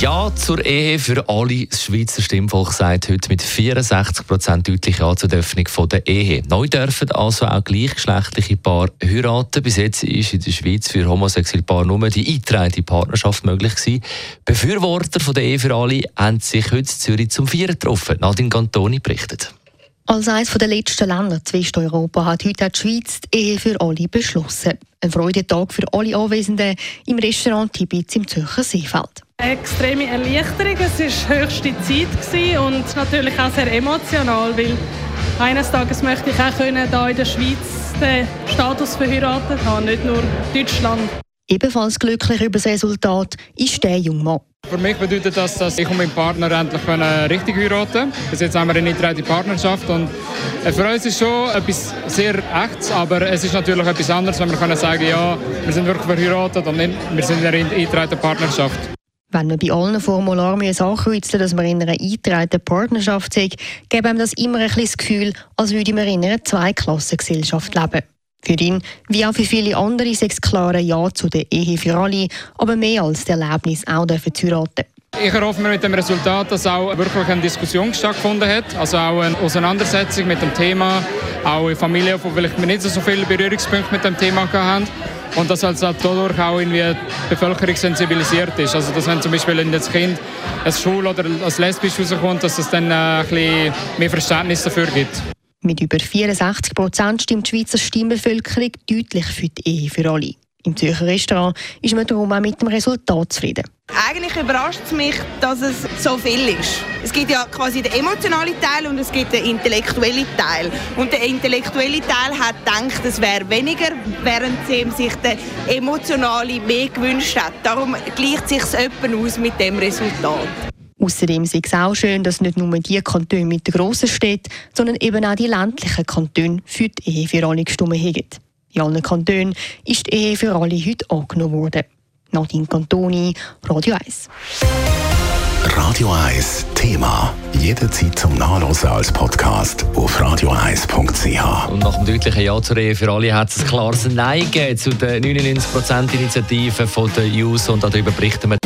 Ja zur Ehe für alle. Das Schweizer Stimmvolk sagt heute mit 64 Prozent deutlich Ja zur Öffnung der Ehe. Neu dürfen also auch gleichgeschlechtliche Paare heiraten. Bis jetzt ist in der Schweiz für homosexuelle Paare nur die eingetragene Partnerschaft möglich gewesen. Befürworter von der Ehe für alle haben sich heute in Zürich zum Vieren getroffen. Nadine Cantoni berichtet. Als eines der letzten Länder zu Westeuropa hat heute die Schweiz die Ehe für alle beschlossen. Ein Freudentag für alle Anwesenden im Restaurant Tibitz im Zürcher Seefeld. Eine extreme Erleichterung. Es war höchste Zeit und natürlich auch sehr emotional, weil eines Tages möchte ich auch können, hier in der Schweiz den Status verheiratet haben, nicht nur Deutschland. Ebenfalls glücklich über das Resultat ist der junge Mann. Für mich bedeutet das, dass ich und mein Partner endlich richtig heiraten können. Bis jetzt haben wir eine eingetragene Partnerschaft und für uns ist schon etwas sehr echtes, aber es ist natürlich etwas anderes, wenn wir können sagen, ja, wir sind wirklich verheiratet und nicht, wir sind in einer eingetragenen Partnerschaft. Wenn man bei allen Formularen ankreuzen dass man in einer eingetragenen Partnerschaft sei, gäbe einem das immer ein das Gefühl, als würde man in einer Zweiklassengesellschaft leben. Für ihn, wie auch für viele andere, ist klare Ja zu der Ehe für alle, aber mehr als das Erlebnis auch dürfen zu heiraten. Ich erhoffe mir mit dem Resultat, dass auch wirklich eine Diskussion stattgefunden hat, also auch eine Auseinandersetzung mit dem Thema, auch in Familien, wo vielleicht nicht so viele Berührungspunkte mit dem Thema hatten und dass also dadurch auch irgendwie die Bevölkerung sensibilisiert ist. Also dass wenn zum Beispiel in das Kind als schwul oder als lesbisch rauskommt, dass es dann äh, ein bisschen mehr Verständnis dafür gibt. Mit über 64 Prozent stimmt die Schweizer Stimmbevölkerung deutlich für die Ehe für alle. Im Zürcher Restaurant ist man darum auch mit dem Resultat zufrieden. Eigentlich überrascht es mich, dass es so viel ist. Es gibt ja quasi den emotionalen Teil und es gibt den intellektuellen Teil. Und der intellektuelle Teil hat gedacht, es wäre weniger, während sie sich der emotionale mehr gewünscht hat. Darum gleicht sich es aus mit dem Resultat. Außerdem ist es auch schön, dass nicht nur die Kantone mit den grossen Städten, sondern eben auch die ländlichen Kantone für die Ehe für alle gestimmt haben. In allen Kantonen ist die Ehe für alle heute angenommen worden. Nadine Cantoni, Radio 1. Radio 1 Thema. Jederzeit zum Nachlesen als Podcast auf radio1.ch. Und nach dem deutlichen Ja zur Ehe für alle hat es ein klares Nein gegeben zu der 99%-Initiative der JUS und darüber berichten wir.